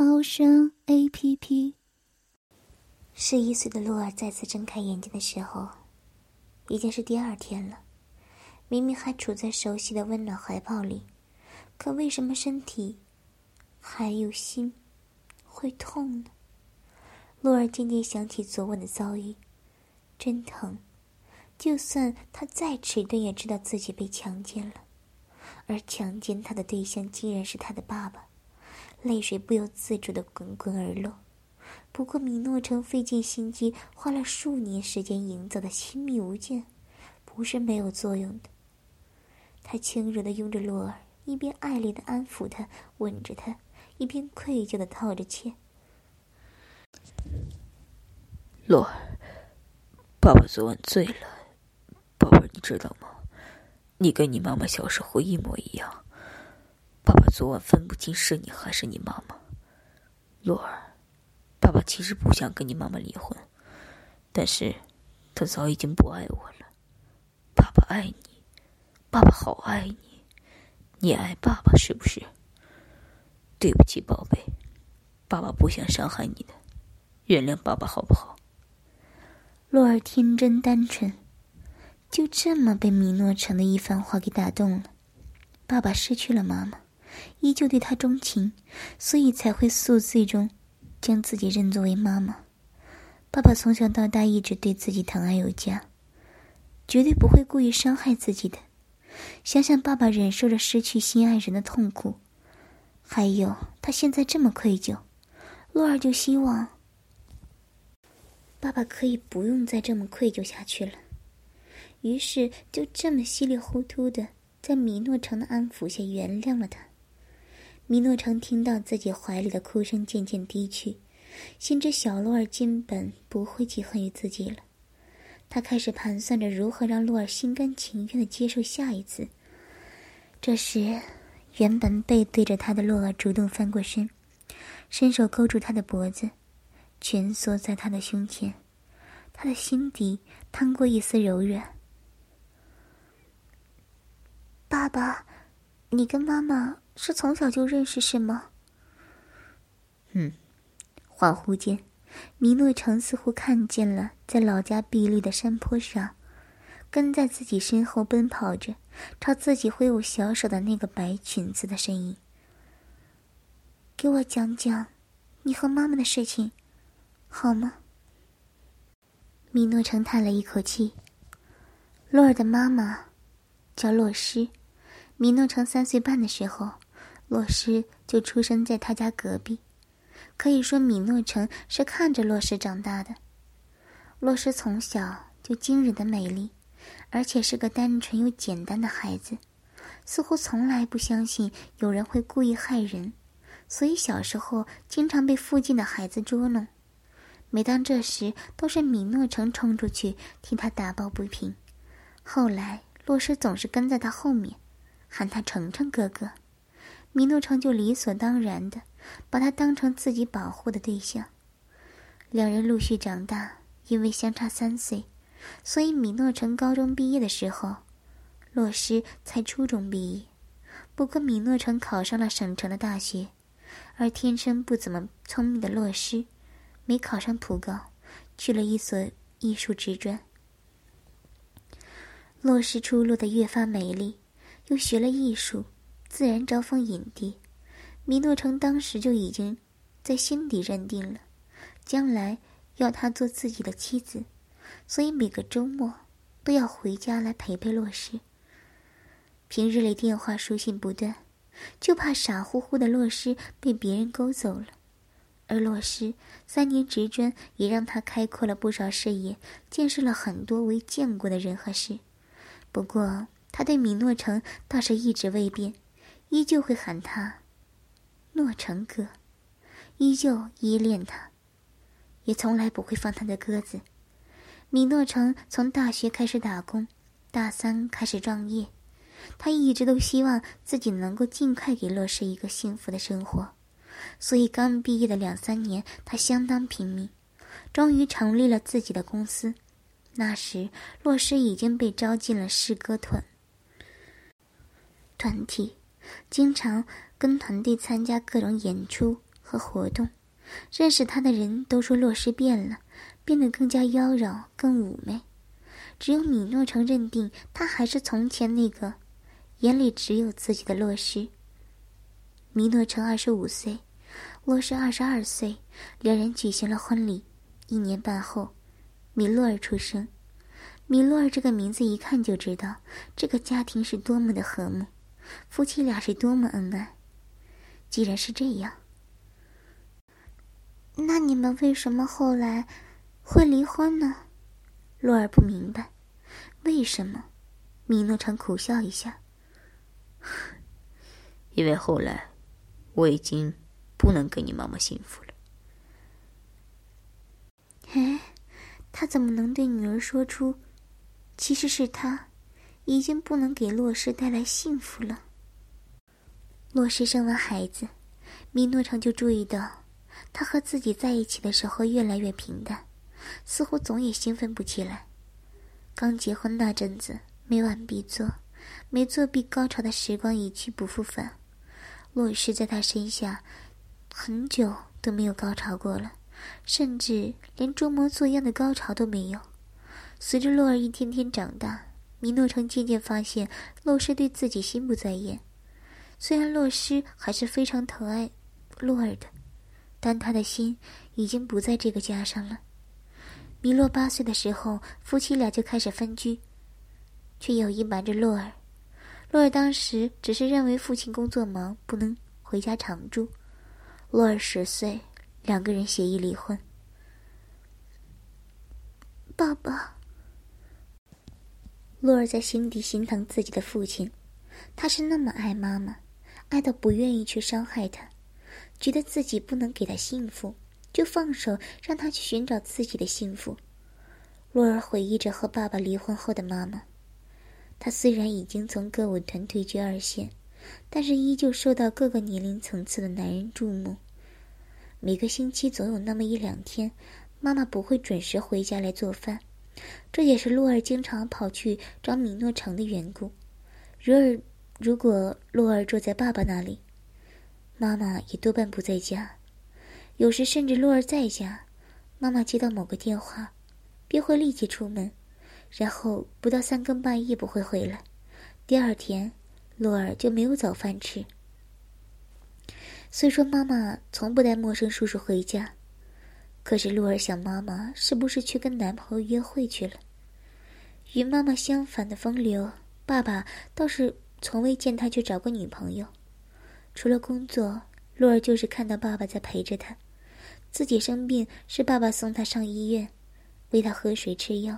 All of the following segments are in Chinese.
猫声 A P P。十一岁的洛尔再次睁开眼睛的时候，已经是第二天了。明明还处在熟悉的温暖怀抱里，可为什么身体还有心会痛呢？洛尔渐渐想起昨晚的遭遇，真疼。就算他再迟钝，也知道自己被强奸了。而强奸他的对象竟然是他的爸爸，泪水不由自主的滚滚而落。不过米诺城费尽心机，花了数年时间营造的亲密无间，不是没有作用的。他轻柔的拥着洛儿，一边爱怜的安抚他，吻着他，一边愧疚的道着歉。洛儿，爸爸昨晚醉了，宝贝，你知道吗？你跟你妈妈小时候一模一样，爸爸昨晚分不清是你还是你妈妈。洛儿，爸爸其实不想跟你妈妈离婚，但是，他早已经不爱我了。爸爸爱你，爸爸好爱你，你爱爸爸是不是？对不起，宝贝，爸爸不想伤害你的，原谅爸爸好不好？洛儿天真单纯。就这么被米诺城的一番话给打动了。爸爸失去了妈妈，依旧对他钟情，所以才会宿醉中将自己认作为妈妈。爸爸从小到大一直对自己疼爱有加，绝对不会故意伤害自己的。想想爸爸忍受着失去心爱人的痛苦，还有他现在这么愧疚，洛儿就希望爸爸可以不用再这么愧疚下去了。于是就这么稀里糊涂的，在米诺城的安抚下原谅了他。米诺城听到自己怀里的哭声渐渐低去，心知小洛儿根本不会记恨于自己了。他开始盘算着如何让洛儿心甘情愿的接受下一次。这时，原本背对着他的洛儿主动翻过身，伸手勾住他的脖子，蜷缩在他的胸前，他的心底淌过一丝柔软。爸爸，你跟妈妈是从小就认识是吗？嗯。恍惚间，米诺城似乎看见了在老家碧绿的山坡上，跟在自己身后奔跑着，朝自己挥舞小手的那个白裙子的身影。给我讲讲，你和妈妈的事情，好吗？米诺城叹了一口气。洛尔的妈妈叫洛诗。米诺城三岁半的时候，洛诗就出生在他家隔壁。可以说，米诺城是看着洛诗长大的。洛诗从小就惊人的美丽，而且是个单纯又简单的孩子，似乎从来不相信有人会故意害人，所以小时候经常被附近的孩子捉弄。每当这时，都是米诺城冲出去替他打抱不平。后来，洛诗总是跟在他后面。喊他程程哥哥，米诺城就理所当然的把他当成自己保护的对象。两人陆续长大，因为相差三岁，所以米诺城高中毕业的时候，洛诗才初中毕业。不过米诺城考上了省城的大学，而天生不怎么聪明的洛诗，没考上普高，去了一所艺术职专。洛诗出落的越发美丽。又学了艺术，自然招蜂引蝶。米诺城当时就已经在心底认定了，将来要她做自己的妻子，所以每个周末都要回家来陪陪洛诗。平日里电话书信不断，就怕傻乎乎的洛诗被别人勾走了。而洛诗三年职专也让他开阔了不少视野，见识了很多未见过的人和事。不过。他对米诺城倒是一直未变，依旧会喊他“诺城哥”，依旧依恋他，也从来不会放他的鸽子。米诺城从大学开始打工，大三开始创业，他一直都希望自己能够尽快给洛诗一个幸福的生活，所以刚毕业的两三年，他相当拼命，终于成立了自己的公司。那时，洛诗已经被招进了诗歌团团体，经常跟团队参加各种演出和活动。认识他的人都说洛诗变了，变得更加妖娆、更妩媚。只有米诺城认定他还是从前那个眼里只有自己的洛诗。米诺城二十五岁，洛诗二十二岁，两人举行了婚礼。一年半后。米洛尔出生，米洛尔这个名字一看就知道这个家庭是多么的和睦，夫妻俩是多么恩爱。既然是这样，那你们为什么后来会离婚呢？洛儿不明白，为什么？米诺城苦笑一下，因为后来我已经不能给你妈妈幸福了。哎。他怎么能对女儿说出，其实是他，已经不能给洛氏带来幸福了？洛氏生完孩子，米诺城就注意到，他和自己在一起的时候越来越平淡，似乎总也兴奋不起来。刚结婚那阵子，每晚必做，没做必高潮的时光一去不复返。洛氏在他身下，很久都没有高潮过了。甚至连装模作样的高潮都没有。随着洛儿一天天长大，米诺城渐渐发现洛诗对自己心不在焉。虽然洛诗还是非常疼爱洛儿的，但他的心已经不在这个家上了。米洛八岁的时候，夫妻俩就开始分居，却有意瞒着洛儿。洛儿当时只是认为父亲工作忙，不能回家常住。洛儿十岁。两个人协议离婚。爸爸，洛儿在心底心疼自己的父亲，他是那么爱妈妈，爱到不愿意去伤害他，觉得自己不能给他幸福，就放手让他去寻找自己的幸福。洛儿回忆着和爸爸离婚后的妈妈，她虽然已经从歌舞团退居二线，但是依旧受到各个年龄层次的男人注目。每个星期总有那么一两天，妈妈不会准时回家来做饭，这也是洛儿经常跑去找米诺城的缘故。如尔，如果洛儿住在爸爸那里，妈妈也多半不在家。有时甚至洛儿在家，妈妈接到某个电话，便会立即出门，然后不到三更半夜不会回来。第二天，洛儿就没有早饭吃。虽说妈妈从不带陌生叔叔回家，可是露儿想，妈妈是不是去跟男朋友约会去了？与妈妈相反的风流，爸爸倒是从未见他去找过女朋友。除了工作，露儿就是看到爸爸在陪着他。自己生病是爸爸送他上医院，喂他喝水吃药；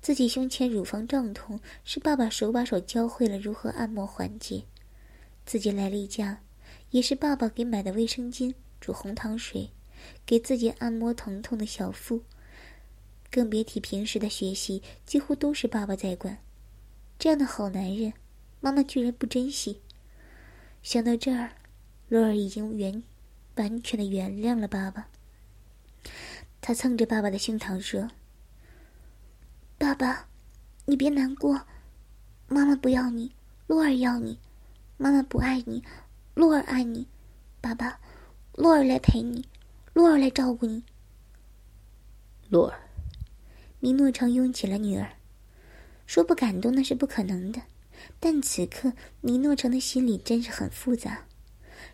自己胸前乳房胀痛是爸爸手把手教会了如何按摩缓解；自己来例假。也是爸爸给买的卫生巾、煮红糖水，给自己按摩疼痛的小腹。更别提平时的学习，几乎都是爸爸在管。这样的好男人，妈妈居然不珍惜。想到这儿，洛儿已经原完全的原谅了爸爸。他蹭着爸爸的胸膛说：“爸爸，你别难过，妈妈不要你，洛儿要你。妈妈不爱你。”洛儿爱你，爸爸，洛儿来陪你，洛儿来照顾你。洛儿，米诺城拥起了女儿，说不感动那是不可能的。但此刻米诺城的心里真是很复杂。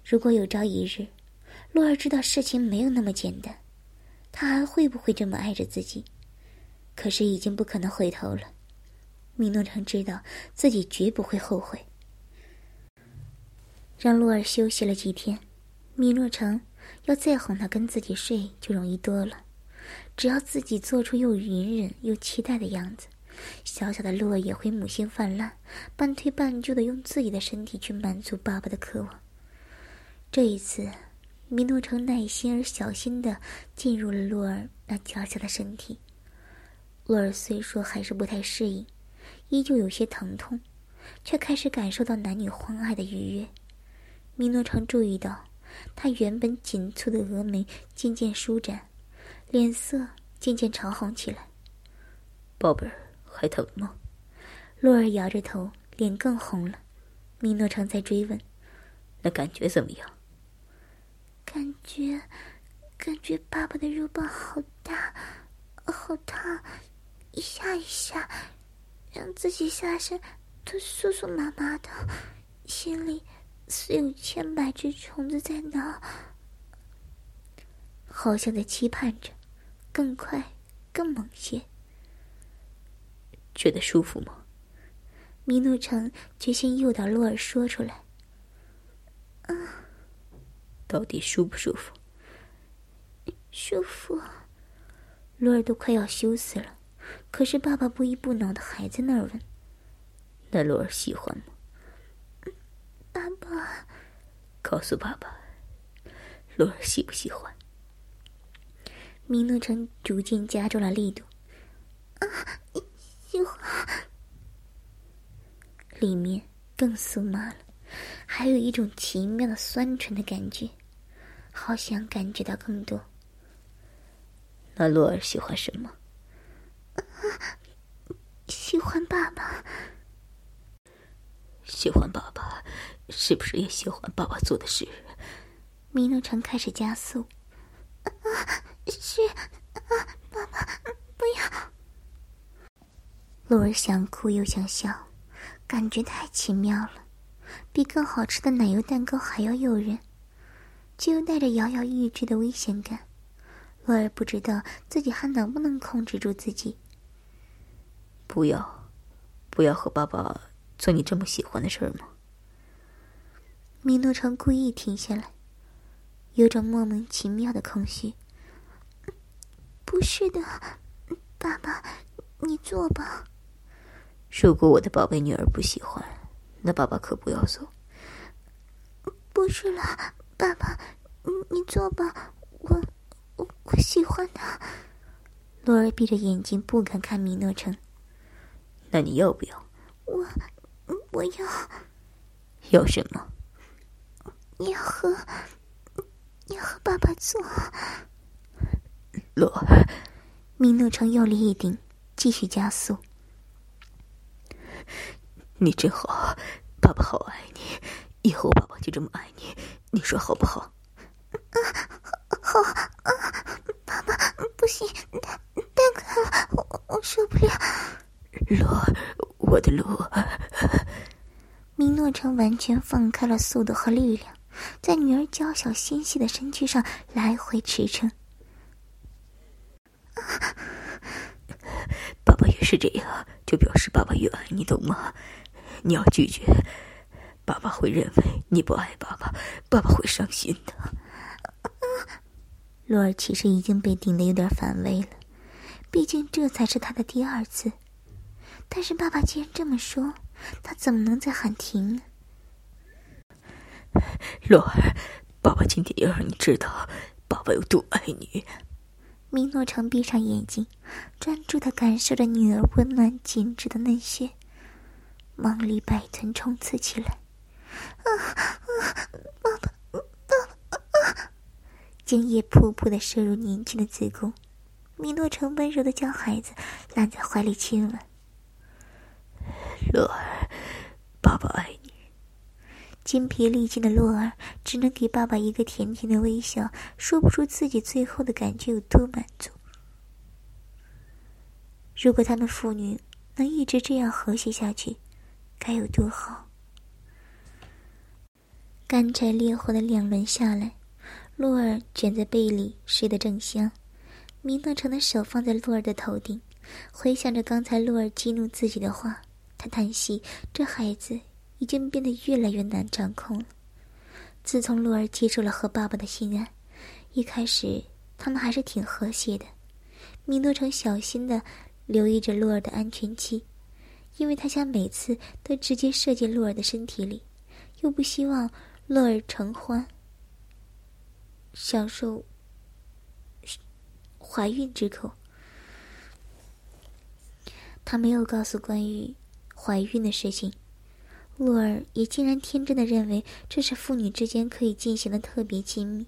如果有朝一日，洛儿知道事情没有那么简单，他还会不会这么爱着自己？可是已经不可能回头了。米诺城知道自己绝不会后悔。让洛儿休息了几天，米诺城要再哄他跟自己睡就容易多了。只要自己做出又隐忍又期待的样子，小小的洛儿也会母性泛滥，半推半就的用自己的身体去满足爸爸的渴望。这一次，米诺城耐心而小心的进入了洛儿那娇小的身体。洛儿虽说还是不太适应，依旧有些疼痛，却开始感受到男女欢爱的愉悦。米诺城注意到，他原本紧蹙的峨眉渐渐舒展，脸色渐渐潮红起来。宝贝儿，还疼吗？洛儿摇着头，脸更红了。米诺常在追问：“那感觉怎么样？”感觉，感觉爸爸的肉棒好大，好烫，一下一下，让自己下身都酥酥麻麻的，心里似有千百只虫子在挠，好像在期盼着更快、更猛些。觉得舒服吗？米诺城决心诱导洛尔说出来。啊。到底舒不舒服？舒服。洛尔都快要羞死了，可是爸爸不依不挠的还在那儿问：“那洛尔喜欢吗？”爸爸，告诉爸爸，洛尔喜不喜欢？米诺城逐渐加重了力度。啊，喜欢。里面更酥麻了，还有一种奇妙的酸醇的感觉。好想感觉到更多。那洛尔喜欢什么？喜欢爸爸。喜欢爸爸，是不是也喜欢爸爸做的事？米诺城开始加速。啊是啊，爸爸，不要。洛尔想哭又想笑，感觉太奇妙了，比更好吃的奶油蛋糕还要诱人。却又带着摇摇欲坠的危险感，洛尔不知道自己还能不能控制住自己。不要，不要和爸爸做你这么喜欢的事儿吗？米诺城故意停下来，有种莫名其妙的空虚。不是的，爸爸，你坐吧。如果我的宝贝女儿不喜欢，那爸爸可不要走。不是了。爸爸，你你坐吧，我我我喜欢他。洛儿闭着眼睛，不敢看米诺城。那你要不要？我我要。要什么？要和要和爸爸做。洛儿，米诺城用力一顶，继续加速。你真好，爸爸好爱你，以后爸爸就这么爱你。你说好不好？啊好啊，爸爸，不行，太太快了，我我受不了。罗，我的罗。米诺城完全放开了速度和力量，在女儿娇小纤细的身躯上来回驰骋。爸爸越是这样，就表示爸爸越爱你，懂吗？你要拒绝。爸爸会认为你不爱爸爸，爸爸会伤心的。洛尔其实已经被顶得有点反胃了，毕竟这才是他的第二次。但是爸爸既然这么说，他怎么能再喊停呢？洛儿，爸爸今天要让你知道，爸爸有多爱你。米诺城闭上眼睛，专注的感受着女儿温暖紧致的嫩穴，梦里百臀冲刺起来。啊啊！爸爸，爸爸！精液噗噗的射入年轻的子宫，米诺城温柔的将孩子揽在怀里亲吻。洛儿，爸爸爱你。筋疲力尽的洛儿只能给爸爸一个甜甜的微笑，说不出自己最后的感觉有多满足。如果他们父女能一直这样和谐下去，该有多好！干柴烈火的两轮下来，洛儿卷在被里睡得正香。米诺城的手放在洛儿的头顶，回想着刚才洛儿激怒自己的话，他叹息：这孩子已经变得越来越难掌控了。自从洛儿接受了和爸爸的心安，一开始他们还是挺和谐的。米诺城小心的留意着洛儿的安全期，因为他想每次都直接射进洛儿的身体里，又不希望。乐儿成欢。享受怀孕之口。他没有告诉关于怀孕的事情，洛尔也竟然天真的认为这是父女之间可以进行的特别亲密。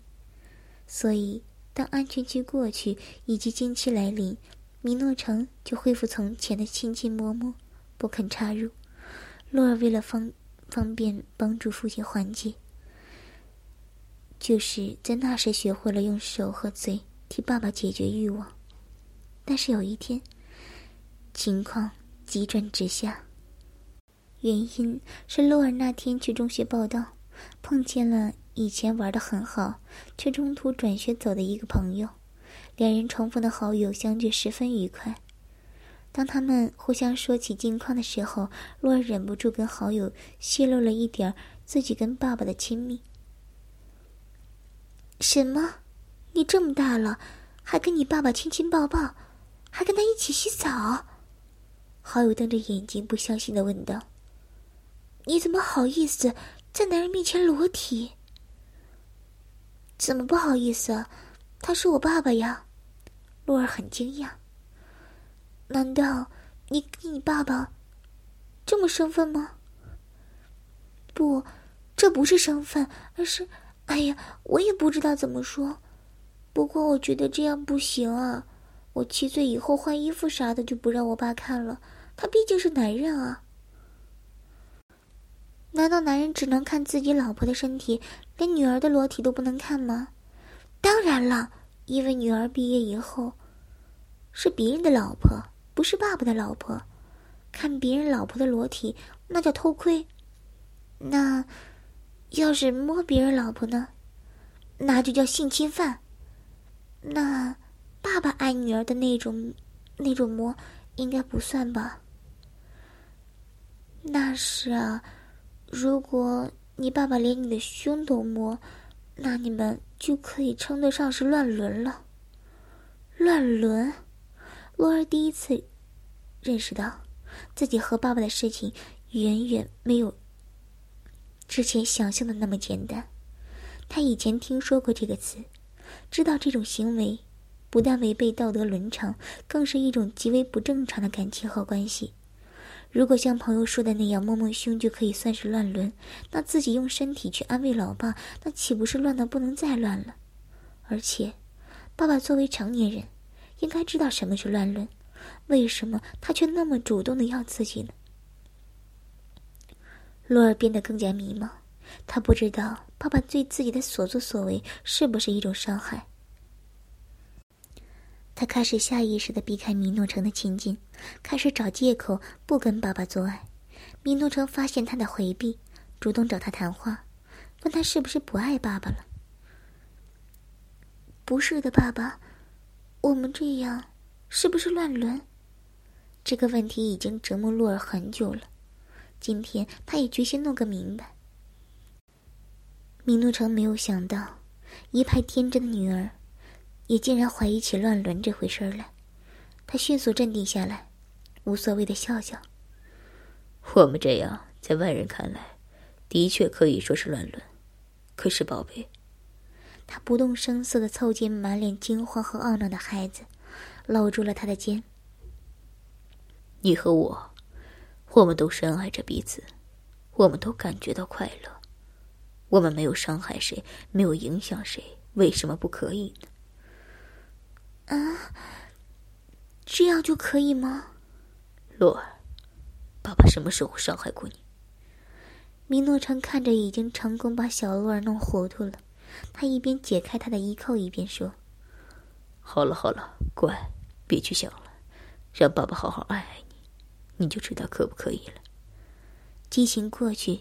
所以，当安全期过去以及经期来临，米诺城就恢复从前的亲亲摸摸，不肯插入。洛尔为了方方便帮助父亲缓解，就是在那时学会了用手和嘴替爸爸解决欲望。但是有一天。情况急转直下，原因是洛尔那天去中学报道，碰见了以前玩的很好，却中途转学走的一个朋友，两人重逢的好友相聚十分愉快。当他们互相说起近况的时候，洛尔忍不住跟好友泄露了一点自己跟爸爸的亲密。什么？你这么大了，还跟你爸爸亲亲抱抱，还跟他一起洗澡？好友瞪着眼睛，不相信的问道：“你怎么好意思在男人面前裸体？怎么不好意思？他是我爸爸呀！”洛儿很惊讶。“难道你跟你爸爸这么生分吗？”“不，这不是生分，而是……哎呀，我也不知道怎么说。不过我觉得这样不行啊。”我七岁以后换衣服啥的就不让我爸看了，他毕竟是男人啊。难道男人只能看自己老婆的身体，连女儿的裸体都不能看吗？当然了，因为女儿毕业以后是别人的老婆，不是爸爸的老婆，看别人老婆的裸体那叫偷窥。那要是摸别人老婆呢？那就叫性侵犯。那。爸爸爱女儿的那种，那种摸，应该不算吧？那是啊，如果你爸爸连你的胸都摸，那你们就可以称得上是乱伦了。乱伦，洛儿第一次认识到，自己和爸爸的事情远远没有之前想象的那么简单。他以前听说过这个词，知道这种行为。不但违背道德伦常，更是一种极为不正常的感情和关系。如果像朋友说的那样摸摸胸就可以算是乱伦，那自己用身体去安慰老爸，那岂不是乱的不能再乱了？而且，爸爸作为成年人，应该知道什么是乱伦，为什么他却那么主动的要自己呢？洛尔变得更加迷茫，他不知道爸爸对自己的所作所为是不是一种伤害。他开始下意识的避开米诺城的亲近，开始找借口不跟爸爸做爱。米诺城发现他的回避，主动找他谈话，问他是不是不爱爸爸了。不是的，爸爸，我们这样是不是乱伦？这个问题已经折磨洛尔很久了，今天他也决心弄个明白。米诺城没有想到，一派天真的女儿。也竟然怀疑起乱伦这回事来，他迅速镇定下来，无所谓的笑笑。我们这样在外人看来，的确可以说是乱伦。可是宝贝，他不动声色的凑近满脸惊慌和懊恼的孩子，搂住了他的肩。你和我，我们都深爱着彼此，我们都感觉到快乐，我们没有伤害谁，没有影响谁，为什么不可以呢？啊，这样就可以吗？洛儿，爸爸什么时候伤害过你？米诺城看着已经成功把小洛儿弄糊涂了，他一边解开他的衣扣，一边说：“好了好了，乖，别去想了，让爸爸好好爱爱你，你就知道可不可以了。”激情过去，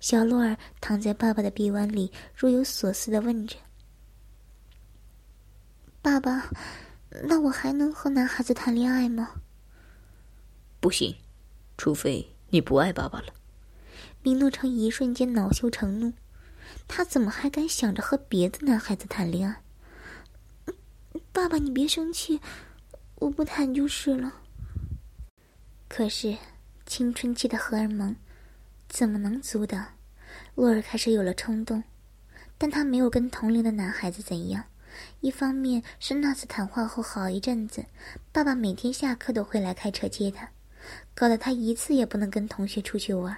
小洛儿躺在爸爸的臂弯里，若有所思的问着：“爸爸。”那我还能和男孩子谈恋爱吗？不行，除非你不爱爸爸了。米诺城一瞬间恼羞成怒，他怎么还敢想着和别的男孩子谈恋爱？爸爸，你别生气，我不谈就是了。可是，青春期的荷尔蒙怎么能阻挡？洛尔开始有了冲动，但他没有跟同龄的男孩子怎样。一方面是那次谈话后好一阵子，爸爸每天下课都会来开车接他，搞得他一次也不能跟同学出去玩；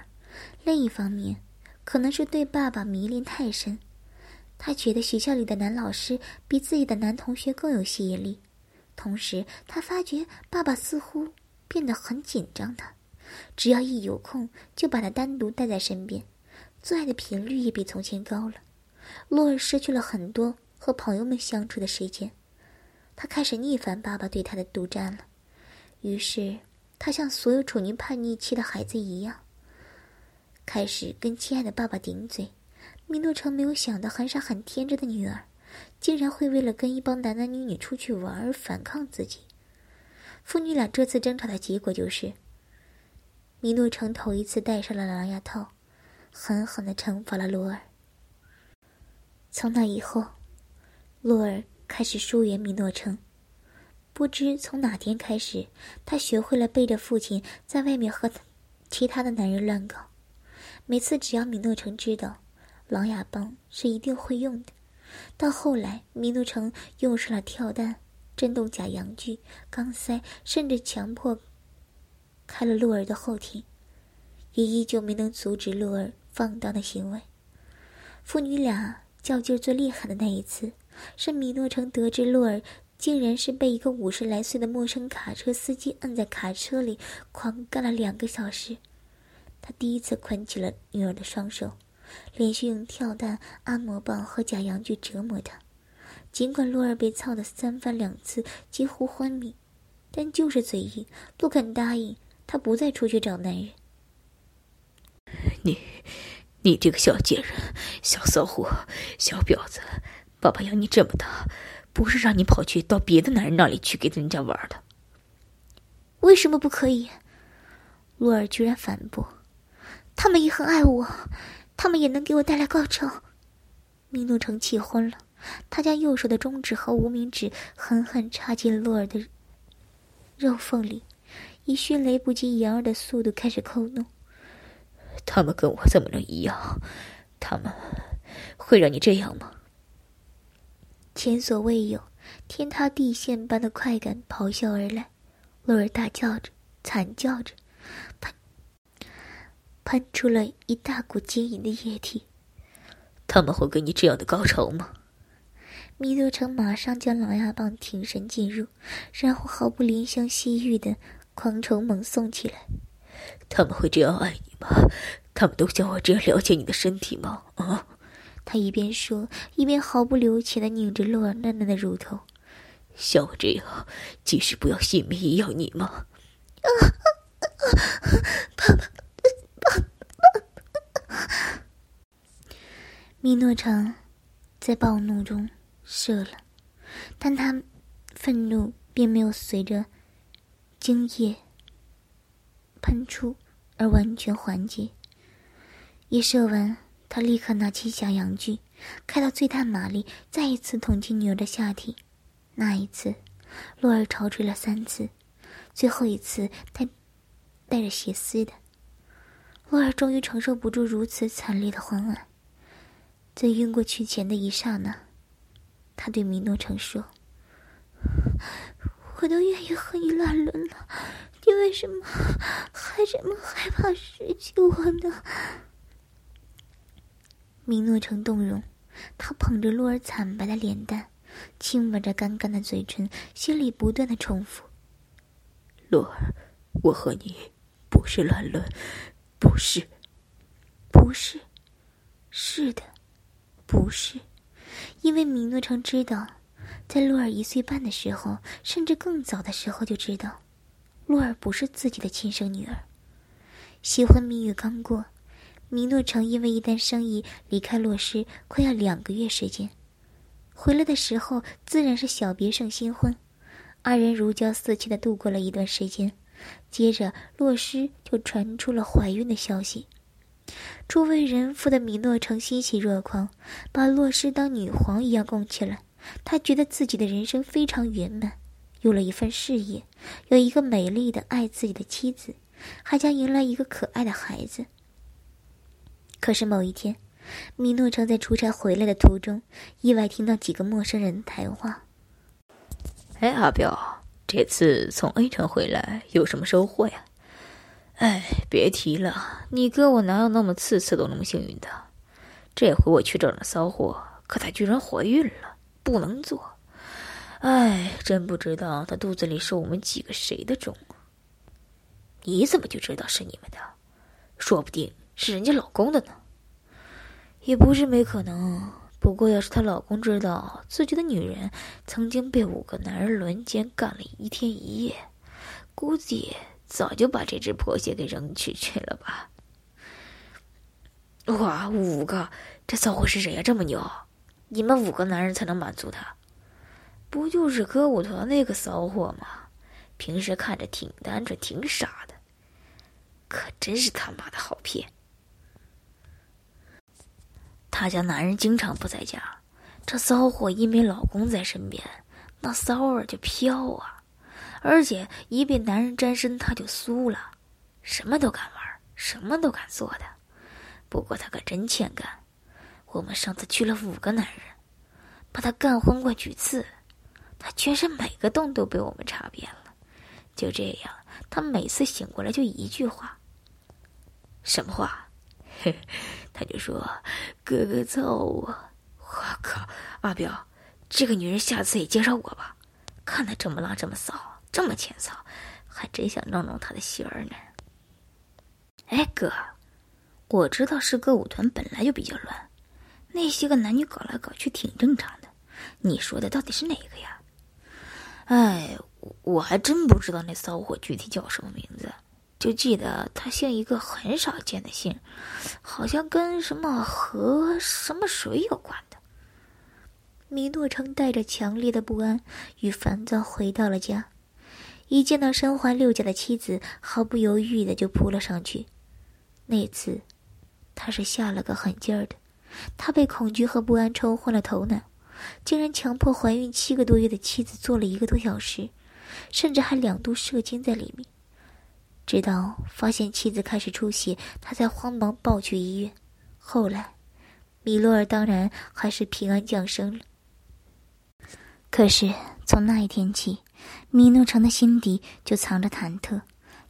另一方面，可能是对爸爸迷恋太深，他觉得学校里的男老师比自己的男同学更有吸引力。同时，他发觉爸爸似乎变得很紧张，他只要一有空就把他单独带在身边，做爱的频率也比从前高了。洛尔失去了很多。和朋友们相处的时间，他开始逆反爸爸对他的独占了。于是，他像所有处于叛逆期的孩子一样，开始跟亲爱的爸爸顶嘴。米诺城没有想到，很傻很天真的女儿，竟然会为了跟一帮男男女女出去玩而反抗自己。父女俩这次争吵的结果就是，米诺城头一次戴上了狼牙套，狠狠的惩罚了罗尔。从那以后。洛儿开始疏远米诺城，不知从哪天开始，他学会了背着父亲在外面和其他的男人乱搞。每次只要米诺城知道，狼牙棒是一定会用的。到后来，米诺城用上了跳弹、震动假阳具、钢塞，甚至强迫开了洛儿的后庭，也依旧没能阻止洛儿放荡的行为。父女俩较劲最厉害的那一次。是米诺城得知洛尔竟然是被一个五十来岁的陌生卡车司机摁在卡车里狂干了两个小时，他第一次捆起了女儿的双手，连续用跳弹、按摩棒和假阳具折磨她。尽管洛尔被操得三番两次几乎昏迷，但就是嘴硬，不肯答应他不再出去找男人。你，你这个小贱人、小骚货、小婊子！爸爸养你这么大，不是让你跑去到别的男人那里去给人家玩的。为什么不可以？洛尔居然反驳：“他们也很爱我，他们也能给我带来高潮。”米诺城气昏了，他将右手的中指和无名指狠狠插进洛尔的肉缝里，以迅雷不及掩耳的速度开始抠弄。他们跟我怎么能一样？他们会让你这样吗？前所未有、天塌地陷般的快感咆哮而来，洛尔大叫着、惨叫着，喷喷出了一大股晶莹的液体。他们会给你这样的高潮吗？米多城马上将狼牙棒挺身进入，然后毫不怜香惜玉的狂抽猛送起来。他们会这样爱你吗？他们都像我这样了解你的身体吗？啊！他一边说，一边毫不留情的拧着洛尔嫩嫩的乳头，像我这样，即使不要性命也要你吗？啊！爸爸，爸爸！米诺城在暴怒中射了，但他愤怒并没有随着精液喷出而完全缓解。一射完。他立刻拿起小阳具，开到最大马力，再一次捅进女儿的下体。那一次，洛尔潮吹了三次，最后一次带带着血丝的。洛尔终于承受不住如此惨烈的昏暗，在晕过去前的一刹那，他对米诺城说：“我都愿意和你乱伦了，你为什么还这么害怕失去我呢？”米诺城动容，他捧着洛儿惨白的脸蛋，亲吻着干干的嘴唇，心里不断的重复：“洛儿，我和你不是乱伦，不是，不是，是的，不是。”因为米诺城知道，在洛儿一岁半的时候，甚至更早的时候就知道，洛儿不是自己的亲生女儿。新婚蜜月刚过。米诺城因为一单生意离开洛师，快要两个月时间。回来的时候，自然是小别胜新婚，二人如胶似漆的度过了一段时间。接着，洛师就传出了怀孕的消息。初为人父的米诺城欣喜若狂，把洛师当女皇一样供起来。他觉得自己的人生非常圆满，有了一份事业，有一个美丽的爱自己的妻子，还将迎来一个可爱的孩子。可是某一天，米诺城在出差回来的途中，意外听到几个陌生人谈话。哎，阿彪，这次从 A 城回来有什么收获呀？哎，别提了，你哥我哪有那么次次都那么幸运的？这回我去找那骚货，可她居然怀孕了，不能做。哎，真不知道她肚子里是我们几个谁的种。你怎么就知道是你们的？说不定是人家老公的呢。也不是没可能，不过要是她老公知道自己的女人曾经被五个男人轮奸干了一天一夜，估计早就把这只破鞋给扔出去了吧。哇，五个！这骚货是谁呀？这么牛？你们五个男人才能满足他？不就是歌舞团那个骚货吗？平时看着挺单纯、挺傻的，可真是他妈的好骗。他家男人经常不在家，这骚货一没老公在身边，那骚味就飘啊！而且一被男人沾身，他就酥了，什么都敢玩，什么都敢做的。不过他可真欠干，我们上次去了五个男人，把他干昏过几次，他全身每个洞都被我们插遍了。就这样，他每次醒过来就一句话，什么话？嘿，他就说：“哥哥操我！”我靠，阿彪，这个女人下次也介绍我吧。看她这么浪，这么骚，这么欠操，还真想弄弄她的心儿呢。哎，哥，我知道是歌舞团本来就比较乱，那些个男女搞来搞去挺正常的。你说的到底是哪个呀？哎，我还真不知道那骚货具体叫什么名字。就记得他姓一个很少见的姓，好像跟什么河、什么水有关的。米诺城带着强烈的不安与烦躁回到了家，一见到身怀六甲的妻子，毫不犹豫的就扑了上去。那次，他是下了个狠劲儿的，他被恐惧和不安冲昏了头脑，竟然强迫怀孕七个多月的妻子做了一个多小时，甚至还两度射精在里面。直到发现妻子开始出血，他才慌忙抱去医院。后来，米洛尔当然还是平安降生了。可是从那一天起，米诺城的心底就藏着忐忑。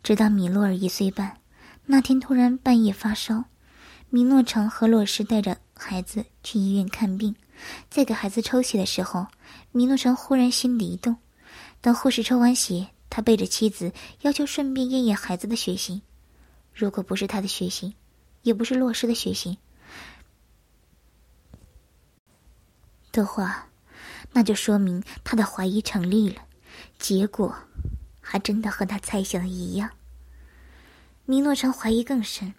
直到米洛尔一岁半，那天突然半夜发烧，米诺城和洛什带着孩子去医院看病，在给孩子抽血的时候，米诺城忽然心里一动。等护士抽完血。他背着妻子，要求顺便验验孩子的血型。如果不是他的血型，也不是洛氏的血型的话，那就说明他的怀疑成立了。结果，还真的和他猜想的一样。米诺城怀疑更深，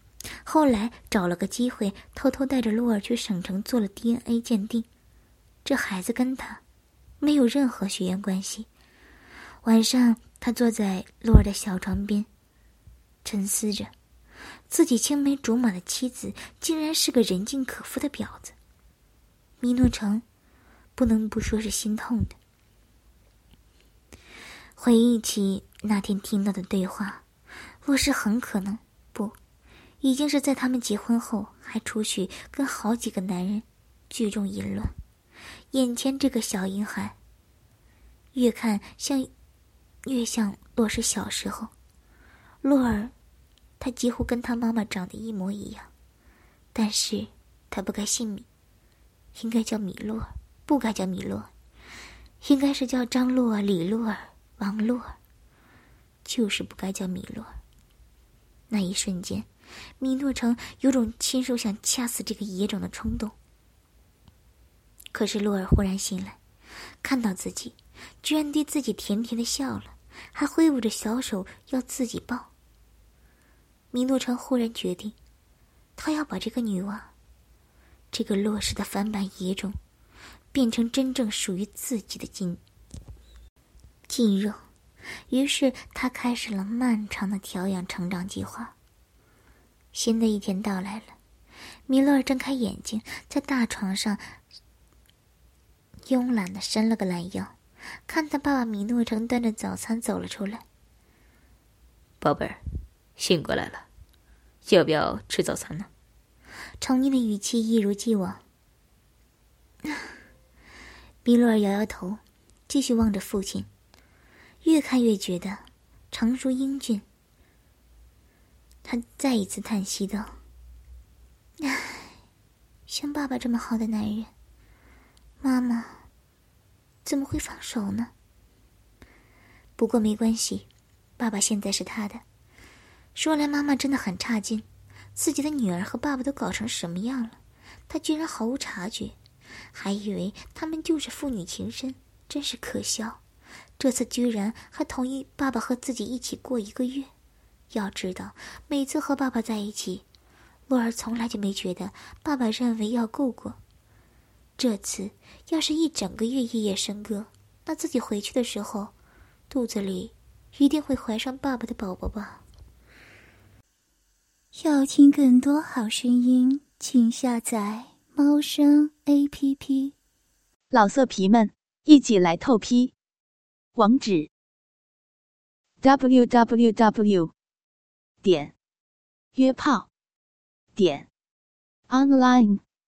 后来找了个机会，偷偷带着洛尔去省城做了 DNA 鉴定。这孩子跟他没有任何血缘关系。晚上。他坐在洛儿的小床边，沉思着，自己青梅竹马的妻子竟然是个人尽可夫的婊子。米诺城不能不说是心痛的。回忆起那天听到的对话，洛氏很可能不，已经是在他们结婚后还出去跟好几个男人聚众淫乱。眼前这个小婴孩，越看像。越像洛是小时候，洛儿，他几乎跟他妈妈长得一模一样，但是他不该姓米，应该叫米洛尔，不该叫米洛，应该是叫张洛、李洛儿、王洛儿，就是不该叫米洛儿。那一瞬间，米诺城有种亲手想掐死这个野种的冲动。可是洛儿忽然醒来，看到自己，居然对自己甜甜的笑了。还挥舞着小手要自己抱。米诺城忽然决定，他要把这个女娃，这个落实的翻版野种，变成真正属于自己的金金肉。于是他开始了漫长的调养成长计划。新的一天到来了，米洛尔睁开眼睛，在大床上慵懒的伸了个懒腰。看他爸爸米诺城端着早餐走了出来。宝贝儿，醒过来了，要不要吃早餐呢？程妮的语气一如既往。米洛尔摇摇头，继续望着父亲，越看越觉得成熟英俊。他再一次叹息道：“唉，像爸爸这么好的男人，妈妈怎么会放手呢？不过没关系，爸爸现在是他的。说来，妈妈真的很差劲。”自己的女儿和爸爸都搞成什么样了，他居然毫无察觉，还以为他们就是父女情深，真是可笑。这次居然还同意爸爸和自己一起过一个月。要知道，每次和爸爸在一起，洛儿从来就没觉得爸爸认为要够过。这次要是一整个月夜夜笙歌，那自己回去的时候，肚子里一定会怀上爸爸的宝宝吧。要听更多好声音，请下载猫声 A P P。老色皮们，一起来透批！网址：w w w 点约炮点 online